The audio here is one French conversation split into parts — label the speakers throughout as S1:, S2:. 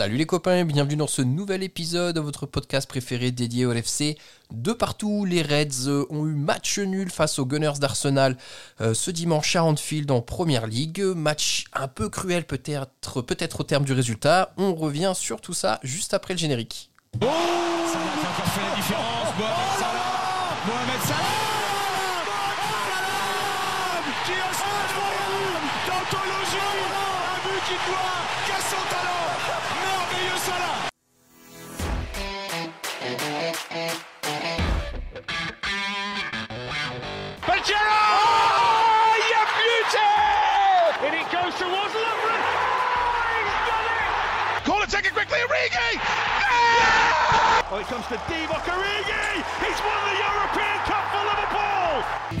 S1: Salut les copains, bienvenue dans ce nouvel épisode de votre podcast préféré dédié au LFC. De partout, les Reds ont eu match nul face aux Gunners d'Arsenal euh, ce dimanche à Anfield en Première Ligue. Match un peu cruel peut-être peut au terme du résultat. On revient sur tout ça juste après le générique. Oh Pajero! Oh, you beauty! And it goes towards Lovren. Oh, he's done it! Call it, take it
S2: quickly, Origi! Yeah! Oh, it comes to Divock Origi! He's won the European Cup for Liverpool!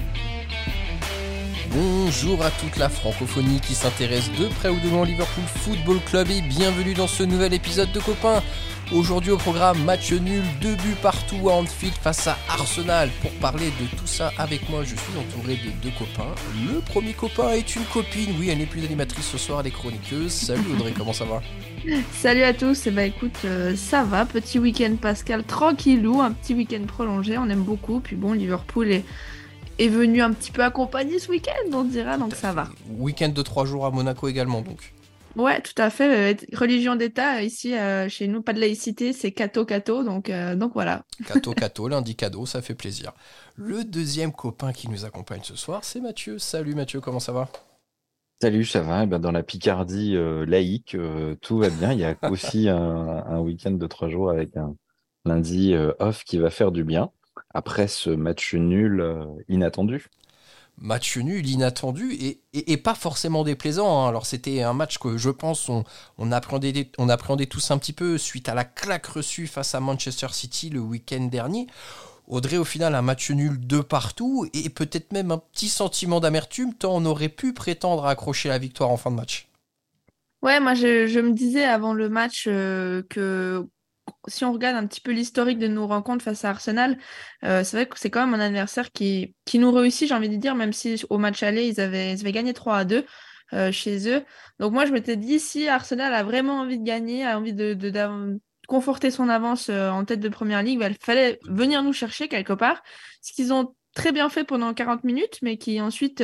S1: Bonjour à toute la francophonie qui s'intéresse de près ou de loin au Liverpool Football Club et bienvenue dans ce nouvel épisode de Copains. Aujourd'hui au programme, match nul, deux buts partout à Anfield face à Arsenal. Pour parler de tout ça avec moi, je suis entouré de deux copains. Le premier copain est une copine, oui, elle n'est plus animatrice ce soir, elle est chroniqueuse. Salut Audrey, comment ça va
S3: Salut à tous, et eh bah ben, écoute, euh, ça va, petit week-end Pascal, tranquillou, un petit week-end prolongé, on aime beaucoup. Puis bon, Liverpool est, est venu un petit peu accompagner ce week-end, on dira, donc ça va.
S1: Week-end de trois jours à Monaco également, donc.
S3: Ouais, tout à fait. Euh, religion d'État, ici, euh, chez nous, pas de laïcité, c'est cato cato, donc, euh, donc voilà.
S1: Cato cato, lundi cadeau, ça fait plaisir. Le deuxième copain qui nous accompagne ce soir, c'est Mathieu. Salut Mathieu, comment ça va?
S4: Salut, ça va? Eh ben, dans la Picardie laïque, tout va bien. Il y a aussi un, un week-end de trois jours avec un lundi off qui va faire du bien après ce match nul inattendu
S1: match nul, inattendu et, pas forcément déplaisant. Hein. Alors c'était un match que je pense on, on, appréhendait, on appréhendait tous un petit peu suite à la claque reçue face à Manchester City le week-end dernier. Audrey, au final, un match nul de partout et peut-être même un petit sentiment d'amertume tant on aurait pu prétendre accrocher la victoire en fin de match.
S3: Ouais, moi je, me disais avant le match euh, que si on regarde un petit peu l'historique de nos rencontres face à Arsenal, euh, c'est vrai que c'est quand même un adversaire qui, qui nous réussit, j'ai envie de dire, même si au match aller, ils avaient, ils avaient gagné 3 à 2 euh, chez eux. Donc moi, je m'étais dit, si Arsenal a vraiment envie de gagner, a envie de, conforter son avance euh, en tête de Première Ligue, bah, il fallait venir nous chercher quelque part. Ce qu'ils ont très bien fait pendant 40 minutes, mais qui ensuite...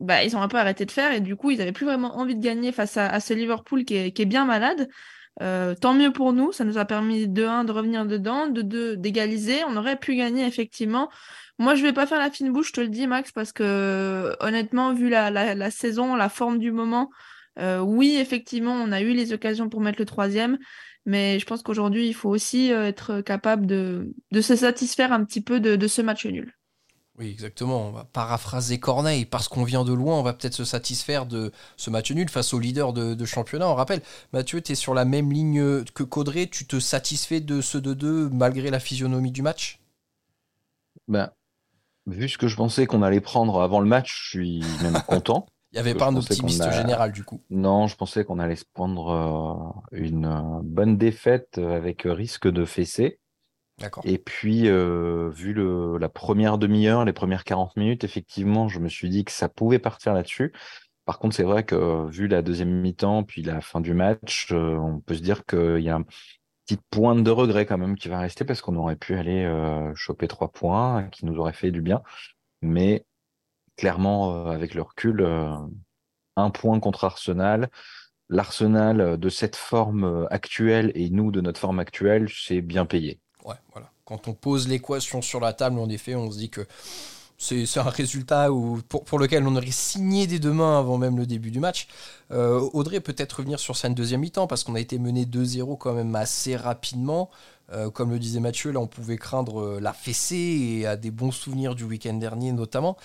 S3: bah, ils ont un peu arrêté de faire et du coup, ils n'avaient plus vraiment envie de gagner face à, ce Liverpool qui est, qui est bien malade. Euh, tant mieux pour nous, ça nous a permis de 1 de revenir dedans, de 2 d'égaliser. On aurait pu gagner effectivement. Moi, je vais pas faire la fine bouche, je te le dis, Max, parce que honnêtement, vu la, la, saison, la forme du moment, euh, oui, effectivement, on a eu les occasions pour mettre le troisième, mais je pense qu'aujourd'hui, il faut aussi euh, être capable de, de, se satisfaire un petit peu de, de ce match nul.
S1: Oui, exactement. On va paraphraser Corneille. Parce qu'on vient de loin, on va peut-être se satisfaire de ce match nul face au leader de, championnat. On rappelle, Mathieu, tu es sur la même ligne que Caudré. Tu te satisfais de ce 2-2 malgré la physionomie du match?
S4: Ben, Vu ce que je pensais qu'on allait prendre avant le match, je suis même content.
S1: Il n'y avait pas un optimiste général du coup.
S4: Non, je pensais qu'on allait se prendre euh, une bonne défaite avec risque de fessée. Et puis, euh, vu le, la première demi-heure, les premières 40 minutes, effectivement, je me suis dit que ça pouvait partir là-dessus. Par contre, c'est vrai que vu la deuxième mi-temps, puis la fin du match, euh, on peut se dire qu'il y a un petit point de regret quand même qui va rester parce qu'on aurait pu aller euh, choper trois points qui nous auraient fait du bien. Mais clairement, avec le recul, un point contre Arsenal, l'Arsenal de cette forme actuelle et nous de notre forme actuelle, c'est bien payé.
S1: Ouais, voilà. Quand on pose l'équation sur la table, en effet, on se dit que c'est un résultat pour, lequel on aurait signé des deux mains avant même le début du match. Euh, Audrey, peut-être revenir sur cette deuxième mi-temps, parce qu'on a été mené 2-0 quand même assez rapidement. Euh, comme le disait Mathieu, là, on pouvait craindre euh, la fessée et à des bons souvenirs du week-end dernier notamment.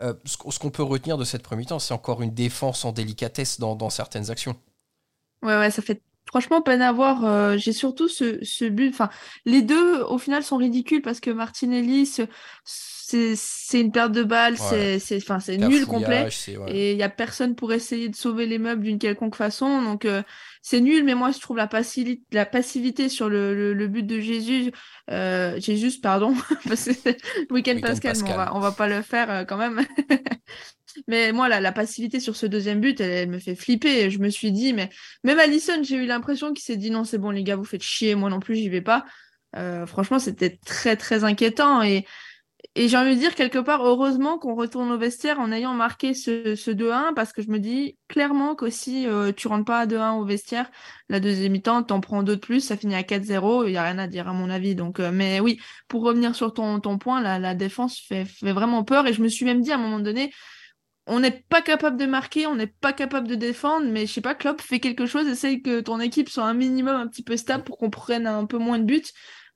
S1: ce qu'on peut retenir de cette première mi-temps, c'est encore une défense en délicatesse dans, dans certaines actions.
S3: Ouais, ouais, ça fait Franchement, peine à voir. Euh, j'ai surtout ce, ce but. Enfin, les deux, au final, sont ridicules parce que Martinelli, c'est une perte de balle, c'est enfin, nul complet. Et il n'y a personne pour essayer de sauver les meubles d'une quelconque façon. Donc, euh, c'est nul. Mais moi, je trouve la, passivité, la passivité sur le, le, but de Jésus, euh, Jésus, pardon, parce que week-end Pascal, on va, on va pas le faire quand même. Mais moi, la, passivité sur ce deuxième but, elle, me fait flipper. Je me suis dit, mais même Allison, j'ai eu l'impression qu'il s'est dit non, c'est bon, les gars, vous faites chier, moi non plus, j'y vais pas. Euh, franchement, c'était très, très inquiétant. Et et j'ai envie de dire quelque part, heureusement qu'on retourne au vestiaire en ayant marqué ce, ce 2-1, parce que je me dis clairement qu'aussi euh, tu rentres pas à 2-1 au vestiaire, la deuxième mi-temps, t'en prends deux de plus, ça finit à 4-0, il y a rien à dire à mon avis. Donc, euh, mais oui, pour revenir sur ton, ton point, la, la défense fait, fait vraiment peur, et je me suis même dit à un moment donné, on n'est pas capable de marquer, on n'est pas capable de défendre, mais je sais pas, Klopp fait quelque chose, essaye que ton équipe soit un minimum un petit peu stable pour qu'on prenne un peu moins de buts.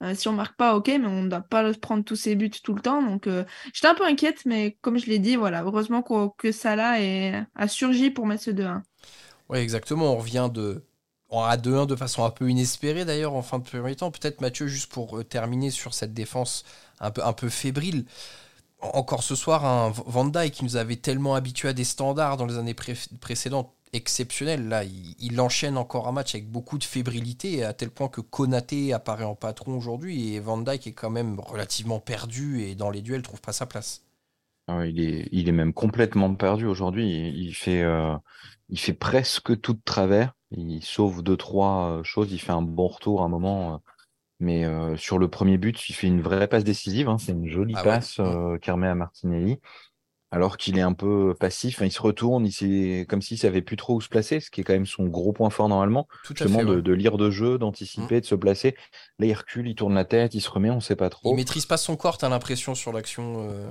S3: Euh, si on marque pas, ok, mais on ne doit pas prendre tous ses buts tout le temps. Donc, euh, j'étais un peu inquiète, mais comme je l'ai dit, voilà, heureusement que Salah est, a surgi pour mettre ce 2-1.
S1: Oui, exactement. On revient de à 2-1 de façon un peu inespérée d'ailleurs en fin de premier temps. Peut-être Mathieu, juste pour euh, terminer sur cette défense un peu, un peu fébrile. Encore ce soir, un Van Dijk qui nous avait tellement habitués à des standards dans les années précédentes exceptionnel. Là, il, enchaîne encore un match avec beaucoup de fébrilité, à tel point que Konaté apparaît en patron aujourd'hui et Van Dyke est quand même relativement perdu et dans les duels trouve pas sa place.
S4: Ah il, est, il est même complètement perdu aujourd'hui. Il, fait, euh, il fait presque tout de travers. Il sauve deux, trois euh, choses. Il fait un bon retour à un moment. Euh, mais sur le premier but, il fait une vraie passe décisive. Hein. C'est une jolie ah passe ouais. à Martinelli alors qu'il est un peu passif. il se retourne, il comme s'il savait plus trop où se placer, ce qui est quand même son gros point fort normalement. Tout justement de, lire de jeu, d'anticiper, mmh. de se placer. Là, il recule, il tourne la tête, il se remet, on sait pas trop.
S1: Il maîtrise pas son corps, t'as l'impression sur l'action. Euh,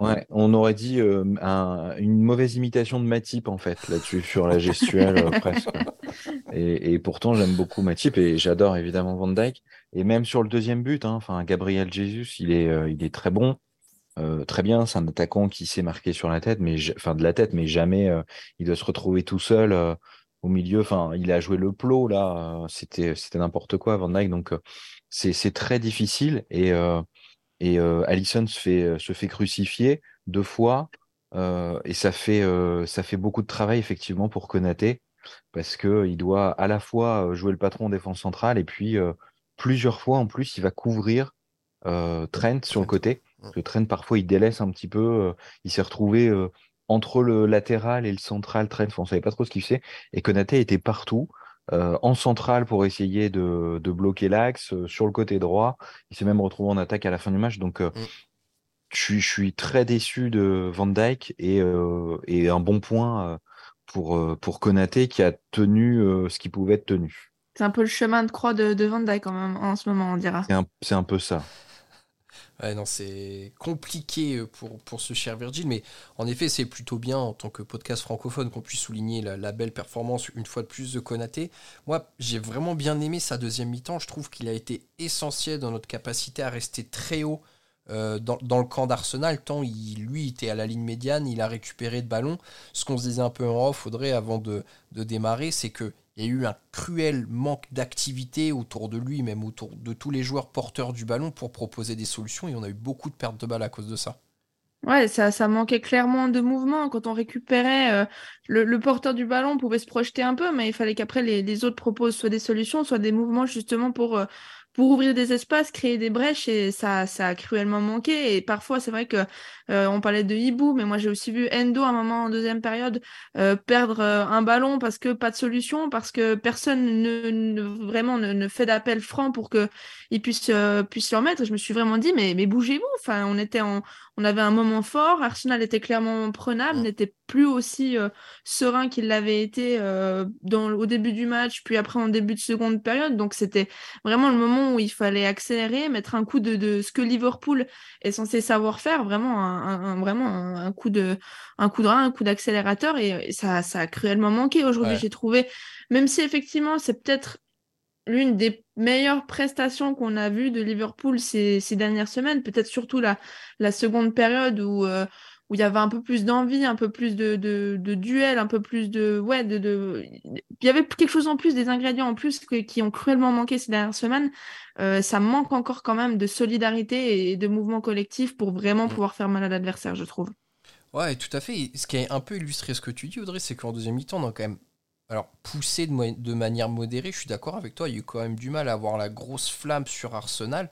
S4: ouais. on aurait dit euh, une mauvaise imitation de Matip en fait là-dessus sur la gestuelle euh, presque. Et, pourtant j'aime beaucoup Matip et j'adore évidemment Van Dyke. Et même sur le deuxième but, hein, enfin Gabriel Jesus, il est, il est très bon. Euh, très bien, c'est un attaquant qui s'est marqué sur la tête, mais enfin de la tête, mais jamais euh, il doit se retrouver tout seul euh, au milieu. Enfin, il a joué le plot là, c'était c'était n'importe quoi Van Dijk, donc c'est très difficile et et Allison se fait se fait crucifier deux fois et ça fait ça fait beaucoup de travail effectivement pour Konaté parce que il doit à la fois jouer le patron en défense centrale et puis plusieurs fois en plus il va couvrir Trent sur le côté le train, parfois, il délaisse un petit peu. Euh, il s'est retrouvé euh, entre le latéral et le central train. on ne savait pas trop ce qu'il faisait. Et Konaté était partout. Euh, en centrale pour essayer de, bloquer l'axe, sur le côté droit. Il s'est même retrouvé en attaque à la fin du match. Donc, mm. je, suis, très déçu de Van Dyke et, un bon point pour, pour Konaté qui a tenu ce qui pouvait être tenu.
S3: C'est un peu le chemin de croix de, Van Dyke quand même en ce moment, on dira.
S4: C'est un, peu ça.
S1: Ouais, non, c'est compliqué pour, pour ce cher Virgil, mais en effet, c'est plutôt bien en tant que podcast francophone qu'on puisse souligner la, belle performance une fois de plus de Konaté. Moi, j'ai vraiment bien aimé sa deuxième mi-temps. Je trouve qu'il a été essentiel dans notre capacité à rester très haut euh, dans, le camp d'Arsenal, tant il, lui était à la ligne médiane, il a récupéré de ballons. Ce qu'on se disait un peu en off, Audrey, avant de, démarrer, c'est que il y a eu un cruel manque d'activité autour de lui, même autour de tous les joueurs porteurs du ballon pour proposer des solutions. Et on a eu beaucoup de pertes de balles à cause de ça.
S3: Ouais, ça, ça manquait clairement de mouvement. Quand on récupérait, euh, le, porteur du ballon pouvait se projeter un peu, mais il fallait qu'après les, les, autres proposent soit des solutions, soit des mouvements justement pour, euh, pour ouvrir des espaces, créer des brèches et ça, ça a cruellement manqué. Et parfois, c'est vrai que euh, on parlait de Hibou, mais moi j'ai aussi vu Endo à un moment en deuxième période euh, perdre euh, un ballon parce que pas de solution, parce que personne ne, vraiment ne, fait d'appel franc pour que il puisse puisse le remettre. je me suis vraiment dit mais mais bougez-vous. Enfin, on était en on avait un moment fort. Arsenal était clairement prenable, n'était plus aussi serein qu'il l'avait été dans, au début du match, puis après en début de seconde période. Donc c'était vraiment le moment où il fallait accélérer, mettre un coup de, de ce que Liverpool est censé savoir faire, vraiment un, vraiment un, coup de un coup de rein, un coup d'accélérateur, et, ça, ça a cruellement manqué aujourd'hui. J'ai trouvé, même si effectivement c'est peut-être l'une des meilleures prestations qu'on a vues de Liverpool ces, ces dernières semaines, peut-être surtout la, la seconde période où, euh, où il y avait un peu plus d'envie, un peu plus de, de, de duel, un peu plus de... Ouais, de, de... Il y avait quelque chose en plus, des ingrédients en plus qui ont cruellement manqué ces dernières semaines. Euh, ça manque encore quand même de solidarité et de mouvement collectif pour vraiment mm. pouvoir faire mal à l'adversaire, je trouve.
S1: Ouais, tout à fait. Ce qui est un peu illustré ce que tu dis, Audrey, c'est qu'en deuxième mi-temps, on a quand même alors, poussé de, manière modérée, je suis d'accord avec toi, il y a eu quand même du mal à avoir la grosse flamme sur Arsenal.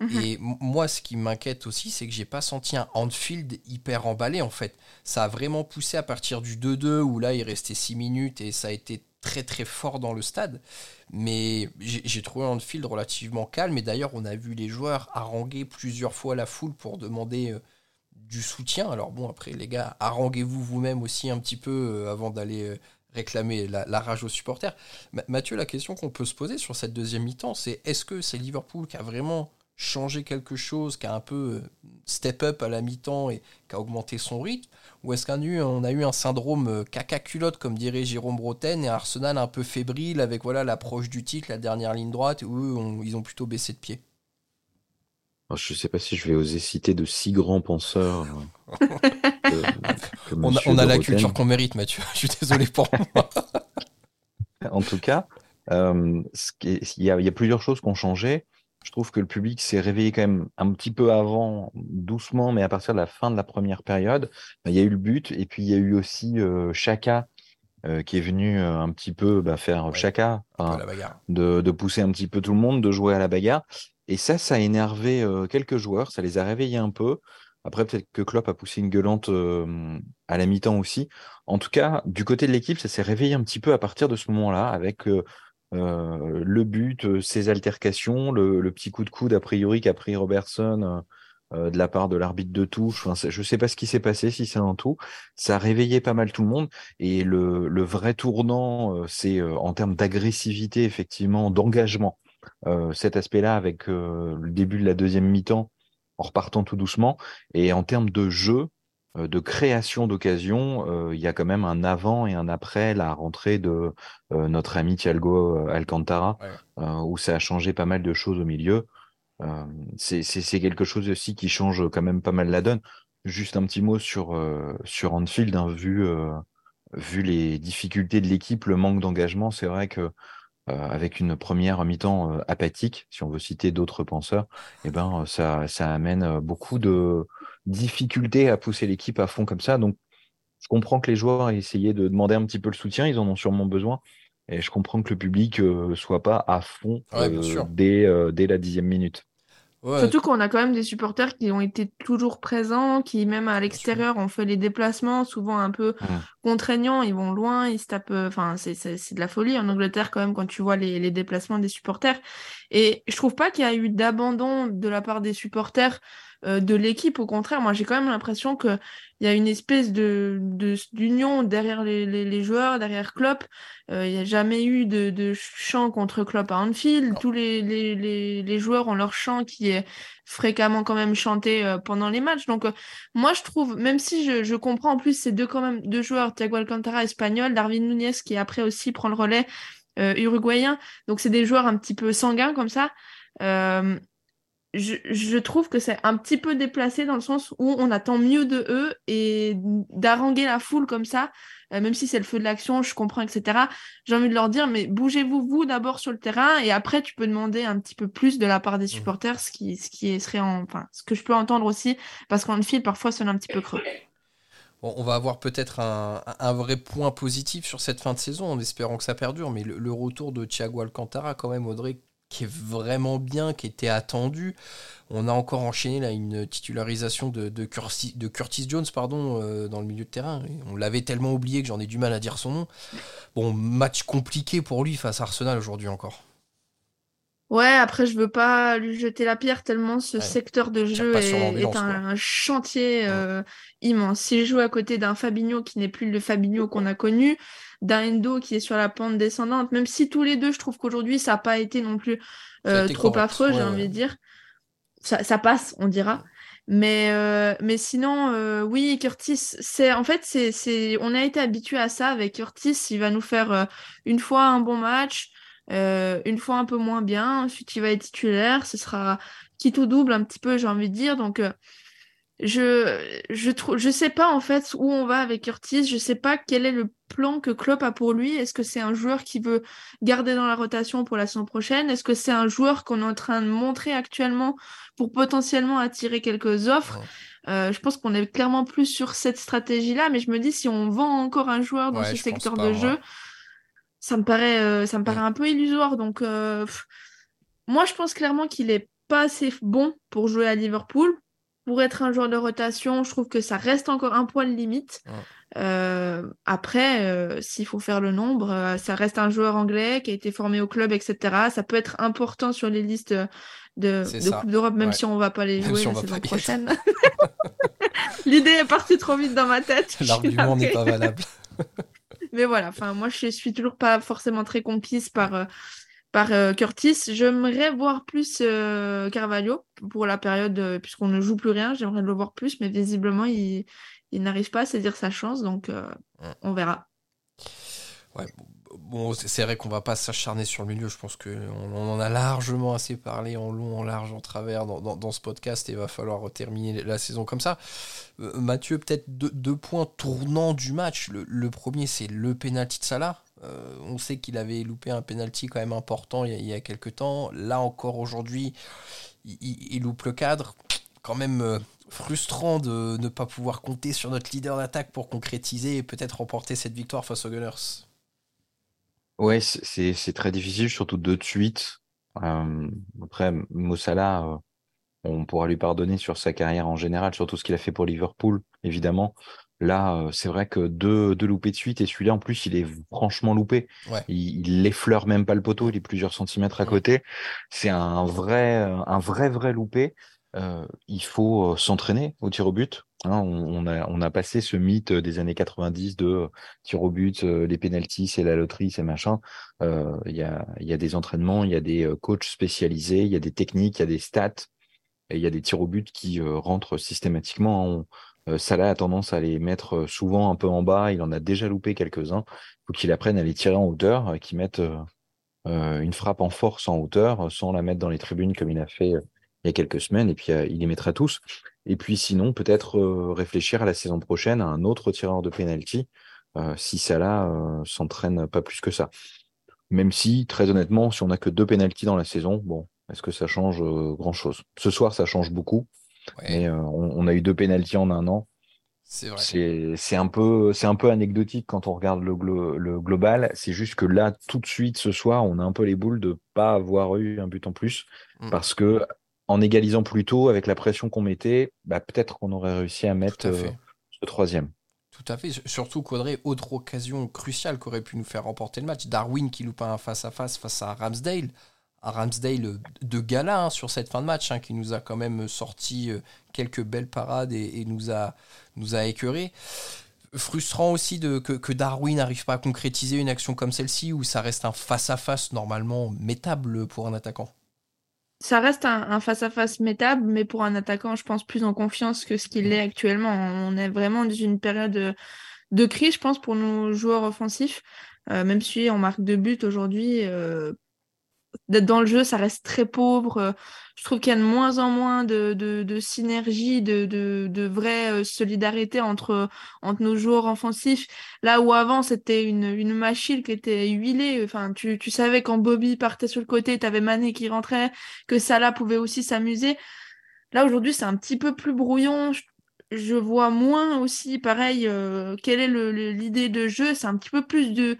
S1: Mhm. Et moi, ce qui m'inquiète aussi, c'est que j'ai pas senti un Anfield hyper emballé en fait. Ça a vraiment poussé à partir du 2-2 où là il restait 6 minutes et ça a été très très fort dans le stade. Mais j'ai trouvé Anfield relativement calme et d'ailleurs on a vu les joueurs haranguer plusieurs fois la foule pour demander euh, du soutien. Alors bon, après les gars, haranguez-vous vous-même aussi un petit peu euh, avant d'aller euh, réclamer la, rage aux supporters. Mathieu, la question qu'on peut se poser sur cette deuxième mi-temps, c'est est-ce que c'est Liverpool qui a vraiment changé quelque chose, qui a un peu euh, step up à la mi-temps et qui a augmenté son rythme Ou est-ce qu'on a, eu, un syndrome euh, caca-culotte, comme dirait Jérôme Bretagne, et Arsenal un peu fébrile avec voilà l'approche du titre, la dernière ligne droite, où ils ont plutôt baissé de pied?
S4: Je ne sais pas si je vais oser citer de si grands penseurs.
S1: Euh, on, a, la culture qu'on mérite, Mathieu. Je suis désolé pour moi.
S4: en tout cas, euh, il y, a plusieurs choses qui ont changé. Je trouve que le public s'est réveillé quand même un petit peu avant, doucement, mais à partir de la fin de la première période, il y a eu le but et puis il y a eu aussi euh, Chaka qui est venu un petit peu bah, faire Chaka, de, de, pousser un petit peu tout le monde, de jouer à la bagarre. Et ça, ça a énervé quelques joueurs, ça les a réveillés un peu. Après, peut-être que Klopp a poussé une gueulante à la mi-temps aussi. En tout cas, du côté de l'équipe, ça s'est réveillé un petit peu à partir de ce moment-là, avec le but, ses altercations, le, petit coup de coude a priori qu'a pris Robertson de la part de l'arbitre de touche. je ne sais pas ce qui s'est passé, si c'est un tout. Ça a réveillé pas mal tout le monde. Et le, le vrai tournant, c'est en termes d'agressivité, effectivement, d'engagement. Euh, cet aspect-là avec euh, le début de la deuxième mi-temps en repartant tout doucement. Et en termes de jeu, euh, de création d'occasion, il y a quand même un avant et un après la rentrée de notre ami Thiago Alcantara, où ça a changé pas mal de choses au milieu. c'est quelque chose aussi qui change quand même pas mal la donne. Juste un petit mot sur, sur Anfield, hein, vu, vu les difficultés de l'équipe, le manque d'engagement, c'est vrai que avec une première mi-temps euh, apathique, si on veut citer d'autres penseurs, eh ben, euh, ça, ça amène beaucoup de difficultés à pousser l'équipe à fond comme ça. Donc, je comprends que les joueurs aient essayé de demander un petit peu le soutien, ils en ont sûrement besoin. Et je comprends que le public ne soit pas à fond dès, dès la dixième minute.
S3: Surtout qu'on a quand même des supporters qui ont été toujours présents, qui même à l'extérieur ont fait les déplacements, souvent un peu contraignants, ils vont loin, ils se tapent. Euh, enfin, c'est de la folie en Angleterre quand même quand tu vois les, les déplacements des supporters. Et je trouve pas qu'il y a eu d'abandon de la part des supporters euh, de l'équipe. Au contraire, moi j'ai quand même l'impression qu'il y a une espèce de d'union derrière les, joueurs, derrière Klopp. Euh, il n'y a jamais eu de, de chant contre Klopp à Anfield. Tous les, les, joueurs ont leur chant qui est fréquemment quand même chanté euh, pendant les matchs. Donc moi je trouve, même si je, je, comprends en plus ces deux quand même deux joueurs, Thiago Alcantara espagnol, Darwin Nunez qui après aussi prend le relais uruguayen. Donc c'est des joueurs un petit peu sanguins comme ça. Euh, je, trouve que c'est un petit peu déplacé dans le sens où on attend mieux de eux et d'haranguer la foule comme ça, euh, même si c'est le feu de l'action, je comprends, etc. J'ai envie de leur dire, mais bougez-vous, vous, d'abord sur le terrain et après, tu peux demander un petit peu plus de la part des mmh. supporters, ce qui, ce qui serait enfin, ce que je peux entendre aussi, parce qu'en fil, parfois, sonne un petit peu creux.
S1: on va avoir peut-être un, vrai point positif sur cette fin de saison en espérant que ça perdure, mais le, le retour de Thiago Alcantara, quand même, Audrey, qui est vraiment bien, qui était attendu. On a encore enchaîné là une titularisation de, Curtis, Jones pardon, euh, dans le milieu de terrain. on l'avait tellement oublié que j'en ai du mal à dire son nom. Bon, match compliqué pour lui face à Arsenal aujourd'hui encore.
S3: Ouais, après, je veux pas lui jeter la pierre tellement ce secteur de jeu est, un, chantier euh, immense. S'il joue à côté d'un Fabinho qui n'est plus le Fabinho qu'on a connu, d'un Endo qui est sur la pente descendante, même si tous les deux, je trouve qu'aujourd'hui, ça n'a pas été non plus euh, trop affreux, j'ai envie de dire. Ça, passe, on dira. Mais, euh, mais sinon, euh, oui, Curtis, c'est en fait, c'est, on a été habitué à ça avec Curtis. Il va nous faire une fois un bon match, une fois un peu moins bien. Ensuite, il va être titulaire. Ce sera quitte ou double un petit peu, j'ai envie de dire. Donc, je je trouve je sais pas en fait où on va avec Curtis je sais pas quel est le plan que Klopp a pour lui est-ce que c'est un joueur qui veut garder dans la rotation pour la saison prochaine? Est-ce que c'est un joueur qu'on est en train de montrer actuellement pour potentiellement attirer quelques offres? Euh, je pense qu'on est clairement plus sur cette stratégie là mais je me dis si on vend encore un joueur dans ce secteur de jeu ça me paraît, ça me paraît un peu illusoire. Donc, moi, je pense clairement qu'il est pas assez bon pour jouer à Liverpool. Pour être un joueur de rotation, je trouve que ça reste encore un poil limite. Euh, après, euh, s'il faut faire le nombre, euh, ça reste un joueur anglais qui a été formé au club, etc. Ça peut être important sur les listes de, Coupe d'Europe, même si on va pas les jouer la saison prochaine. L'idée est partie trop vite dans ma tête.
S1: L'argument n'est pas valable.
S3: Mais voilà, enfin, moi, je suis toujours pas forcément très conquise par par euh, Curtis. J'aimerais voir plus euh, Carvalho pour la période, euh, puisqu'on ne joue plus rien. J'aimerais le voir plus, mais visiblement, il, n'arrive pas à saisir sa chance, donc on verra.
S1: Ouais, bon, c'est vrai qu'on va pas s'acharner sur le milieu. Je pense qu'on on en a largement assez parlé en long, en large, en travers dans, ce podcast et il va falloir terminer la saison comme ça. Mathieu, peut-être deux, points tournants du match. Le, premier, c'est le penalty de Salah. Euh, on sait qu'il avait loupé un penalty quand même important il y, a, quelques temps. Là encore aujourd'hui, il, loupe le cadre. Quand même euh, frustrant de ne pas pouvoir compter sur notre leader d'attaque pour concrétiser et peut-être remporter cette victoire face aux Gunners.
S4: Ouais, c'est très difficile, surtout de suite. Euh, après, Mossala, on pourra lui pardonner sur sa carrière en général, surtout ce qu'il a fait pour Liverpool, évidemment. Là, c'est vrai que deux, deux loupés de suite, et celui-là, en plus, il est franchement loupé. Il, il effleure même pas le poteau, il est plusieurs centimètres à côté. C'est un vrai, un vrai, vrai loupé. Il faut s'entraîner au tir au but. Hein. on, a, passé ce mythe des années 90 de tir au but, les pénalties, c'est la loterie, c'est machin. Il y, a, des entraînements, il y a des coachs spécialisés, il y a des techniques, il y a des stats, et il y a des tirs au but qui rentrent systématiquement. Hein. Euh, Salah a tendance à les mettre euh, souvent un peu en bas. Il en a déjà loupé quelques-uns. Il faut qu'il apprenne à les tirer en hauteur, euh, qu'il mette une frappe en force en hauteur, sans la mettre dans les tribunes comme il a fait il y a quelques semaines. Et puis il les mettra tous. Et puis sinon, peut-être réfléchir à la saison prochaine à un autre tireur de penalty si Salah s'entraîne pas plus que ça. Même si, très honnêtement, si on n'a que deux penalties dans la saison, bon, est-ce que ça change grand-chose? Ce soir, ça change beaucoup. Euh, on, a eu deux pénalties en un an. C'est un, peu, un peu anecdotique quand on regarde le, le global. C'est juste que là, tout de suite, ce soir, on a un peu les boules de ne pas avoir eu un but en plus. Mm. Parce que en égalisant plus tôt, avec la pression qu'on mettait, bah, peut-être qu'on aurait réussi à mettre euh, ce troisième.
S1: Tout à fait. Surtout qu'Audrey, autre occasion cruciale qu'aurait pu nous faire remporter le match. Darwin qui loupe un face-à-face face à Ramsdale un Ramsdale de gala hein, sur cette fin de match, hein, qui nous a quand même sorti euh, quelques belles parades et, nous a, nous a écœuré. Frustrant aussi de, que, Darwin n'arrive pas à concrétiser une action comme celle-ci, où ça reste un face-à-face normalement métable pour un attaquant.
S3: Ça reste un face-à-face métable, mais pour un attaquant, je pense plus en confiance que ce qu'il est actuellement. On est vraiment dans une période de, crise, je pense, pour nos joueurs offensifs. Euh, même si on marque deux buts aujourd'hui, euh, dans le jeu, ça reste très pauvre. Euh, je trouve qu'il y a de moins en moins de, de, synergie, de, de, de, vraie euh, solidarité entre, entre nos joueurs offensifs. Là où avant, c'était une, une machine qui était huilée. Enfin, tu, tu savais quand Bobby partait sur le côté, tu avais Mané qui rentrait, que Salah pouvait aussi s'amuser. Là, aujourd'hui, c'est un petit peu plus brouillon. Je, vois moins aussi, pareil, euh, quelle est l'idée de jeu. C'est un petit peu plus de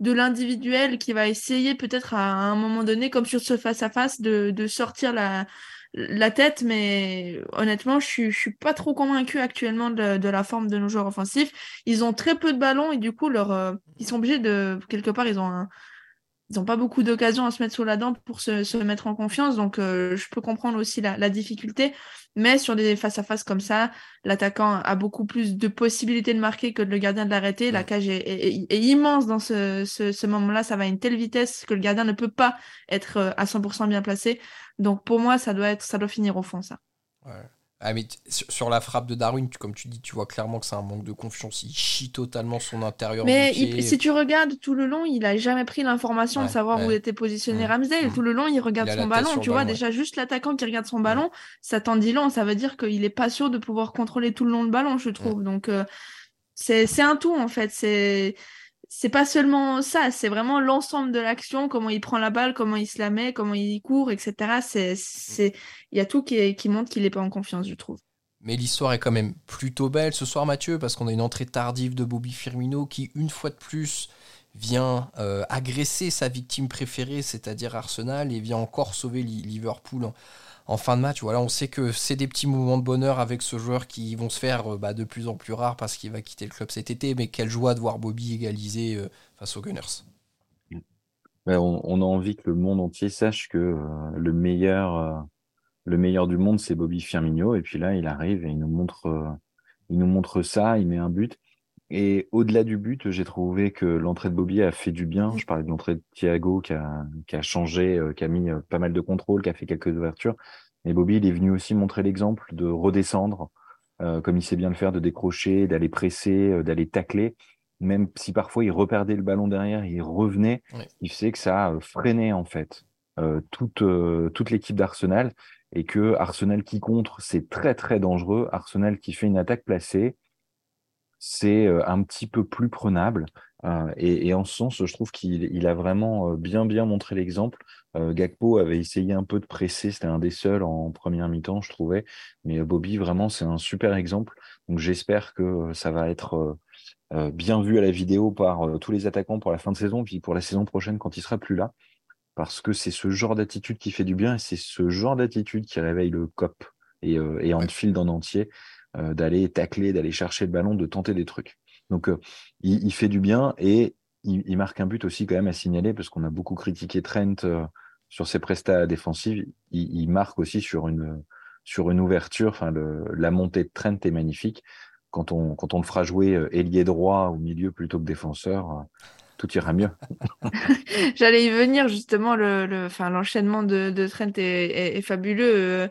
S3: de l'individuel qui va essayer peut-être à, un moment donné, comme sur ce face-à-face, de, sortir la, la tête, mais honnêtement, je suis, suis pas trop convaincu actuellement de, la forme de nos joueurs offensifs. Ils ont très peu de ballons et du coup, leur, euh, ils sont obligés de, quelque part, ils ont un, ils n'ont pas beaucoup d'occasions à se mettre sous la dent pour se, mettre en confiance. Donc, euh, je peux comprendre aussi la, difficulté. Mais sur des face-à-face comme ça, l'attaquant a beaucoup plus de possibilités de marquer que le gardien de l'arrêter. La cage est, immense dans ce, moment-là. Ça va à une telle vitesse que le gardien ne peut pas être euh, à 100% bien placé. Donc, pour moi, ça doit, être, ça doit finir au fond, ça.
S1: Ouais. Ah, mais sur la frappe de Darwin, comme tu dis, tu vois clairement que c'est un manque de confiance. Il chie totalement son intérieur.
S3: Mais si tu regardes tout le long, il a jamais pris l'information de savoir où était positionné mmh. Ramsdale. Mmh. Tout le long, il regarde son ballon. Tu vois, déjà, juste l'attaquant qui regarde son ballon, ça t'en dit long. Ça veut dire qu'il est pas sûr de pouvoir contrôler tout le long le ballon, je trouve. Donc, euh, c'est un tout, en fait. C'est c'est pas seulement ça, c'est vraiment l'ensemble de l'action, comment il prend la balle, comment il se la met, comment il court, etc. C'est, il y a tout qui, qui montre qu'il n'est pas en confiance, je trouve.
S1: Mais l'histoire est quand même plutôt belle ce soir, Mathieu, parce qu'on a une entrée tardive de Bobby Firmino qui, une fois de plus, vient agresser sa victime préférée, c'est-à-dire Arsenal, et vient encore sauver Liverpool en fin de match. Voilà, on sait que c'est des petits moments de bonheur avec ce joueur qui vont se faire euh, bah, de plus en plus rares parce qu'il va quitter le club cet été. Mais quelle joie de voir Bobby égaliser euh, face aux Gunners.
S4: on, a envie que le monde entier sache que euh, le meilleur, le meilleur du monde, c'est Bobby Firmino. Et puis là, il arrive et il nous montre, il nous montre ça. Il met un but. Et au-delà du but, j'ai trouvé que l'entrée de Bobby a fait du bien. Je parlais de l'entrée de Thiago qui a, qui a changé, euh, qui a mis euh, pas mal de contrôle, qui a fait quelques ouvertures. Mais Bobby, il est venu aussi montrer l'exemple de redescendre, euh, comme il sait bien le faire, de décrocher, d'aller presser, d'aller tacler. Même si parfois il reperdait le ballon derrière, il revenait, il sait que ça a freiné en fait toute, toute l'équipe d'Arsenal et que Arsenal qui contre, c'est très très dangereux. Arsenal qui fait une attaque placée, c'est euh, un petit peu plus prenable. Euh, et, en ce sens, je trouve qu'il a vraiment euh, bien bien montré l'exemple. Gakpo avait essayé un peu de presser, c'était un des seuls en première mi-temps, je trouvais. Mais Bobby, vraiment, c'est un super exemple. Donc j'espère que ça va être bien vu à la vidéo par tous les attaquants pour la fin de saison, puis pour la saison prochaine quand il sera plus là. Parce que c'est ce genre d'attitude qui fait du bien et c'est ce genre d'attitude qui réveille le COP et, et Anfield en entier. Euh, d'aller tacler, d'aller chercher le ballon, de tenter des trucs. Donc, euh, il, fait du bien et il, marque un but aussi quand même à signaler parce qu'on a beaucoup critiqué Trent euh, sur ses prestats défensifs. Il, marque aussi sur une, sur une ouverture. Enfin, la montée de Trent est magnifique. Quand on, quand on le fera jouer ailier droit au milieu plutôt que défenseur, tout ira mieux.
S3: J'allais y venir justement. Le, l'enchaînement de, de, Trent est fabuleux.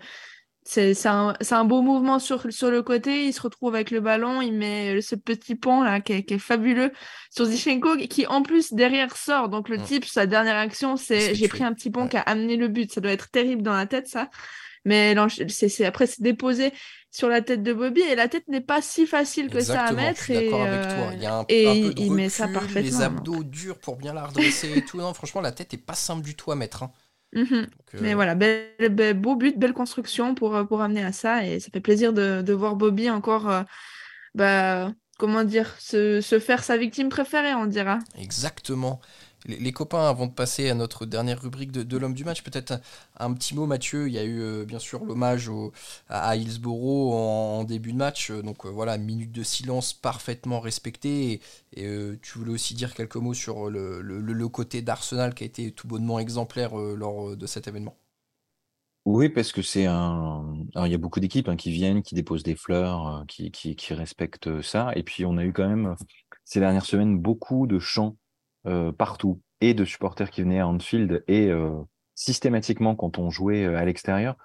S3: C'est un, un, beau mouvement sur, sur le côté. Il se retrouve avec le ballon. Il met ce petit pont là qui est, fabuleux sur Zichenko qui en plus derrière sort. Donc le mm. type, sa dernière action, c'est j'ai pris un petit pont qui a amené le but. Ça doit être terrible dans la tête ça. Mais c'est après c'est déposé sur la tête de Bobby et la tête n'est pas si facile que ça à mettre.
S1: et, avec toi. Il y a un, et il met ça parfaitement. Les abdos durs pour bien la redresser et tout. Non, franchement, la tête est pas simple du tout à mettre. Hein.
S3: Mhm. Mais euh, voilà, beau but, belle construction pour, euh, pour amener à ça. Et ça fait plaisir de, de voir Bobby encore, euh, bah, comment dire, se, se, faire sa victime préférée, on dira.
S1: Exactement les, copains, avant de passer à notre dernière rubrique de, l'homme du match, peut-être un, petit mot, Mathieu. Il y a eu euh, bien sûr l'hommage à, Hillsborough en, début de match. Donc euh, voilà, minute de silence parfaitement respectée. Et, euh, tu voulais aussi dire quelques mots sur le, côté d'Arsenal qui a été tout bonnement exemplaire lors de cet événement.
S4: Oui, parce que c'est un. Alors, il y a beaucoup d'équipes hein, qui viennent, qui déposent des fleurs, qui, respectent ça. Et puis, on a eu quand même, ces dernières semaines, beaucoup de chants euh, partout et de supporters qui venaient à Anfield et euh, systématiquement quand on jouait euh, à l'extérieur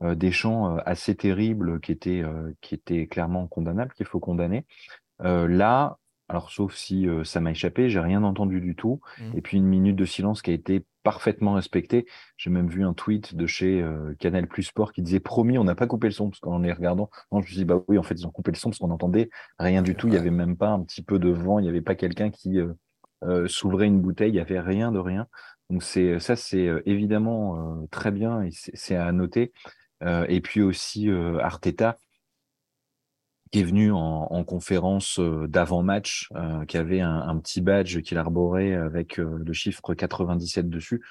S4: des chants assez terribles qui étaient qui étaient clairement condamnables qu'il faut condamner. là, alors sauf si ça m'a échappé, j'ai rien entendu du tout. Mmh. Et puis une minute de silence qui a été parfaitement respectée. J'ai même vu un tweet de chez Canal Plus Sport qui disait promis, on n'a pas coupé le son parce qu'en les regardant, non, je me suis dit bah oui, en fait ils ont coupé le son parce qu'on entendait rien du tout. Il y avait même pas un petit peu de vent, il n'y avait pas quelqu'un qui euh, s'ouvrait une bouteille, il n'y avait rien de rien. Donc c'est ça, c'est euh, évidemment euh, très bien et c'est à noter. et puis aussi Arteta, qui est venu en, conférence d'avant-match, qui avait un, petit badge qu'il arborait avec le chiffre 97 dessus.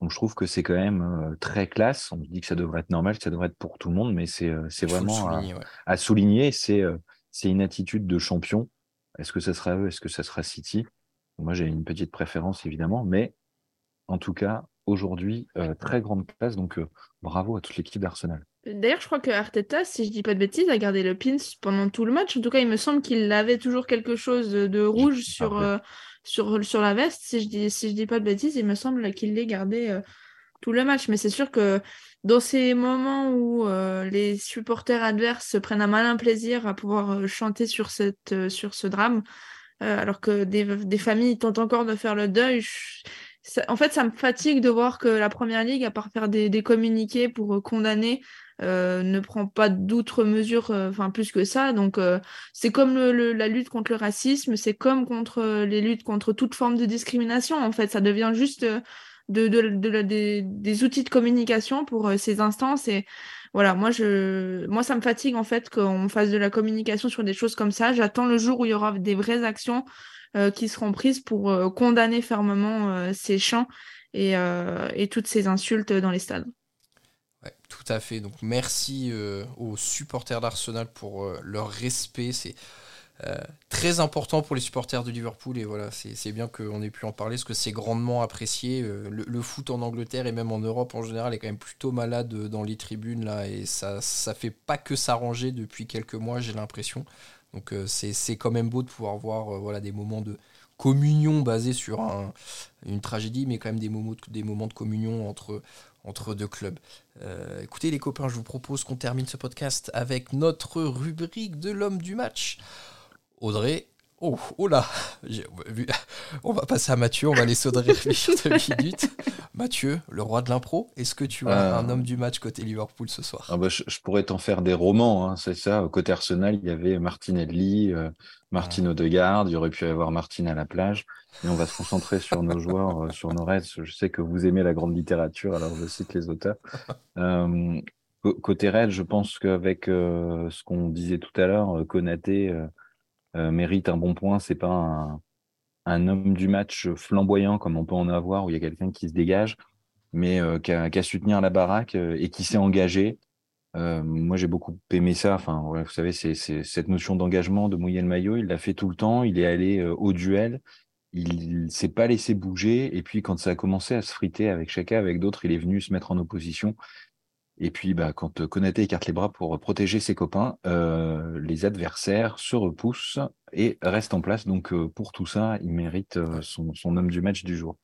S4: Donc je trouve que c'est quand même très classe. On dit que ça devrait être normal, que ça devrait être pour tout le monde, mais c'est vraiment à, souligner. C'est c'est une attitude de champion. Est-ce que ça sera eux? Est-ce que ça sera City? Moi, j'ai une petite préférence, évidemment, mais en tout cas, aujourd'hui, euh, très grande place. Donc, euh, bravo à toute l'équipe d'Arsenal.
S3: D'ailleurs, je crois que Arteta, si je dis pas de bêtises, a gardé le pins pendant tout le match. En tout cas, il me semble qu'il avait toujours quelque chose de rouge sur, euh, sur, sur la veste. Si je dis, si je dis pas de bêtises, il me semble qu'il l'ait gardé tout le match. Mais c'est sûr que dans ces moments où les supporters adverses se prennent un malin plaisir à pouvoir chanter sur, cette, sur ce drame, euh, alors que des, familles tentent encore de faire le deuil. en fait, ça me fatigue de voir que la Première Ligue, à part faire des, communiqués pour euh, condamner, euh, ne prend pas d'autres mesures, enfin plus que ça. Donc, c'est comme la lutte contre le racisme, c'est comme contre les luttes contre toute forme de discrimination. En fait, ça devient juste des, outils de communication pour ces instances et voilà, moi, je, ça me fatigue en fait qu'on fasse de la communication sur des choses comme ça. J'attends le jour où il y aura des vraies actions qui seront prises pour condamner fermement ces chants et, et, toutes ces insultes dans les stades.
S1: Ouais, tout à fait. Donc merci aux supporters d'Arsenal pour leur respect. C'est euh, très important pour les supporters de Liverpool et voilà c'est bien qu'on ait pu en parler parce que c'est grandement apprécié euh, le, foot en Angleterre et même en Europe en général est quand même plutôt malade dans les tribunes là et ça ça fait pas que s'arranger depuis quelques mois j'ai l'impression donc euh, c'est quand même beau de pouvoir voir voilà des moments de communion basés sur une tragédie mais quand même des moments de communion entre entre deux clubs. écoutez les copains, je vous propose qu'on termine ce podcast avec notre rubrique de l'homme du match. Audrey. Oh, oh là On va passer à Mathieu, on va laisser Audrey réfléchir deux minutes. Mathieu, le roi de l'impro, est-ce que tu as un euh. homme du match côté Liverpool ce soir?
S4: Ah bah, je, pourrais t'en faire des romans, hein, c'est ça. Côté Arsenal, il y avait Martin Edley, euh, Martin Odegaard, il y aurait pu y avoir Martin à la plage. Et on va se concentrer sur nos joueurs, euh, sur nos raids. Je sais que vous aimez la grande littérature, alors je cite les auteurs. côté raid, je pense qu'avec ce qu'on disait tout à l'heure, Konaté euh, mérite un bon point. C'est pas un, homme du match flamboyant comme on peut en avoir où il y a quelqu'un qui se dégage, mais euh, qui a, tenir la baraque euh, et qui s'est engagé. moi, j'ai beaucoup aimé ça. Enfin, vous savez, c'est cette notion d'engagement, de mouiller le maillot. Il l'a fait tout le temps. Il est allé au duel. Il s'est pas laissé bouger. Et puis, quand ça a commencé à se friter avec chacun, avec d'autres, il est venu se mettre en opposition. Et puis, bah, quand euh, Konaté écarte les bras pour protéger ses copains, euh, les adversaires se repoussent et restent en place. Donc, euh, pour tout ça, il mérite son, homme du match du jour.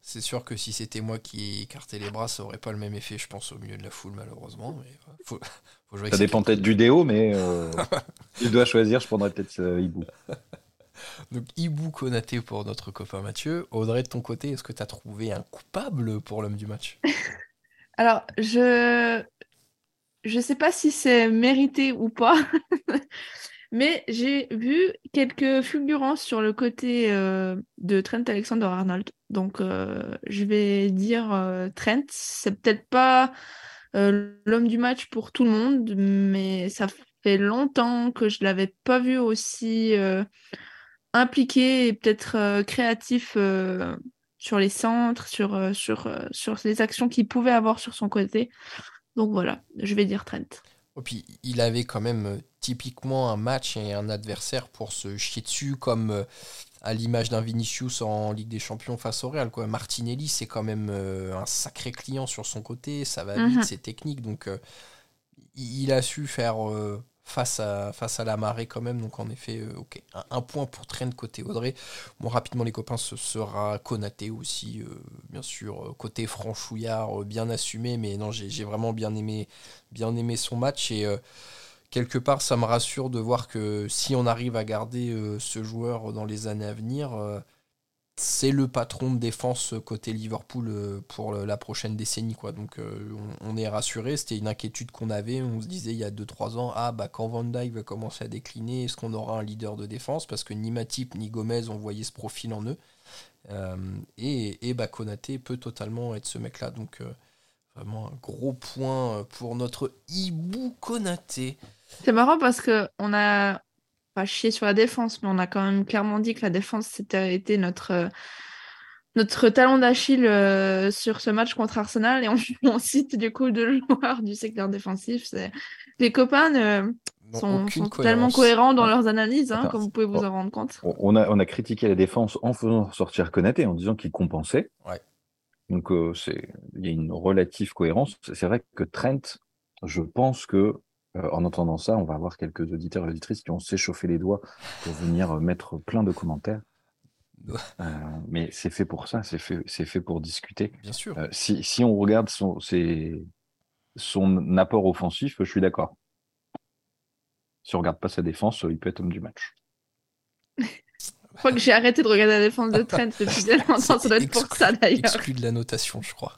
S1: C'est sûr que si c'était moi qui écartais les bras, ça aurait pas le même effet, je pense, au milieu de la foule, malheureusement.
S4: ça dépend peut-être du déo, mais il doit choisir, je prendrais peut-être Hibou.
S1: Donc Hibou Konaté pour notre copain Mathieu. Audrey, de ton côté, est-ce que tu as trouvé un coupable pour l'homme du match?
S3: Alors, je je sais pas si c'est mérité ou pas, mais j'ai vu quelques fulgurances sur le côté euh, de Trent Alexander-Arnold. Donc, euh, je vais dire euh, Trent. C'est peut-être pas l'homme du match pour tout le monde, mais ça fait longtemps que je l'avais pas vu aussi impliqué et peut-être créatif sur les centres, sur, euh, sur, euh, sur les actions qu'il pouvait avoir sur son côté. Donc voilà, je vais dire Trent.
S1: Et puis il avait quand même euh, typiquement un match et un adversaire pour se chier dessus, comme à l'image d'un Vinicius en Ligue des Champions face au Real. Quoi. Martinelli, c'est quand même un sacré client sur son côté, ça va vite, mhm. c'est technique. Donc il a su faire face à, face à la marée quand même. Donc en effet, euh, ok, un, point pour Trent côté Audrey. Bon, rapidement les copains, ce sera Konaté aussi, euh, bien sûr, euh, côté franchouillard, bien assumé. Mais non, j'ai vraiment bien aimé, bien aimé son match et quelque part, ça me rassure de voir que si on arrive à garder ce joueur dans les années à venir c'est le patron de défense côté Liverpool euh, pour la prochaine décennie. Quoi. Donc euh, on, est rassuré. C'était une inquiétude qu'on avait. On se disait il y a 2-3 ans, ah bah quand Van Dijk va commencer à décliner, est-ce qu'on aura un leader de défense? Parce que ni Matip ni Gomez ont voyé ce profil en eux. Euh, et, et bah, Konaté peut totalement être ce mec-là. Donc vraiment un gros point pour notre Ibu Konaté.
S3: C'est marrant parce que on a pas chier sur la défense, mais on a quand même clairement dit que la défense c'était été notre, euh, notre talon d'Achille euh, sur ce match contre Arsenal. Et on, cite du coup deux joueurs du secteur défensif. Les copains euh, sont, tellement cohérents dans leurs analyses, hein, comme vous pouvez vous en rendre compte.
S4: On a, on a critiqué la défense en faisant sortir Konaté, en disant qu'il compensait. Donc c'est il y a une relative cohérence. C'est vrai que Trent, je pense que euh, en entendant ça, on va avoir quelques auditeurs et auditrices qui vont s'échauffer les doigts pour venir euh, mettre plein de commentaires. Euh, mais c'est fait pour ça, c'est fait, c'est fait pour discuter.
S1: Bien sûr.
S4: si, si, on regarde son, son apport offensif, je suis d'accord. Si on regarde pas sa défense, il peut être homme du match.
S3: je crois que j'ai arrêté de regarder la défense de Trent depuis bien longtemps, ça doit être pour ça d'ailleurs.
S1: Exclu de la notation, je crois.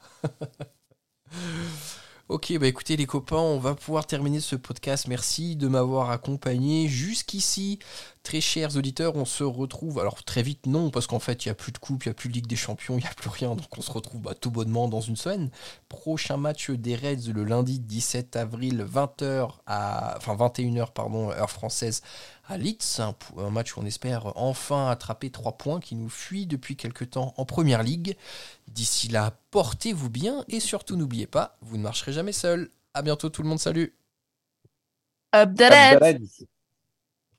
S1: Ok, bah écoutez les copains, on va pouvoir terminer ce podcast. Merci de m'avoir accompagné jusqu'ici. Très chers auditeurs, on se retrouve, alors très vite non, parce qu'en fait il n'y a plus de coupe, il n'y a plus de Ligue des Champions, il n'y a plus rien, donc on se retrouve bah, tout bonnement dans une semaine. Prochain match des Reds le lundi 17 avril, 20h à, enfin 21h pardon, heure française à Leeds, un, un, match où on espère enfin attraper trois points qui nous fuient depuis quelque temps en Première Ligue. D'ici là, portez-vous bien et surtout n'oubliez pas, vous ne marcherez jamais seul. À bientôt tout le monde, salut
S3: Up the Reds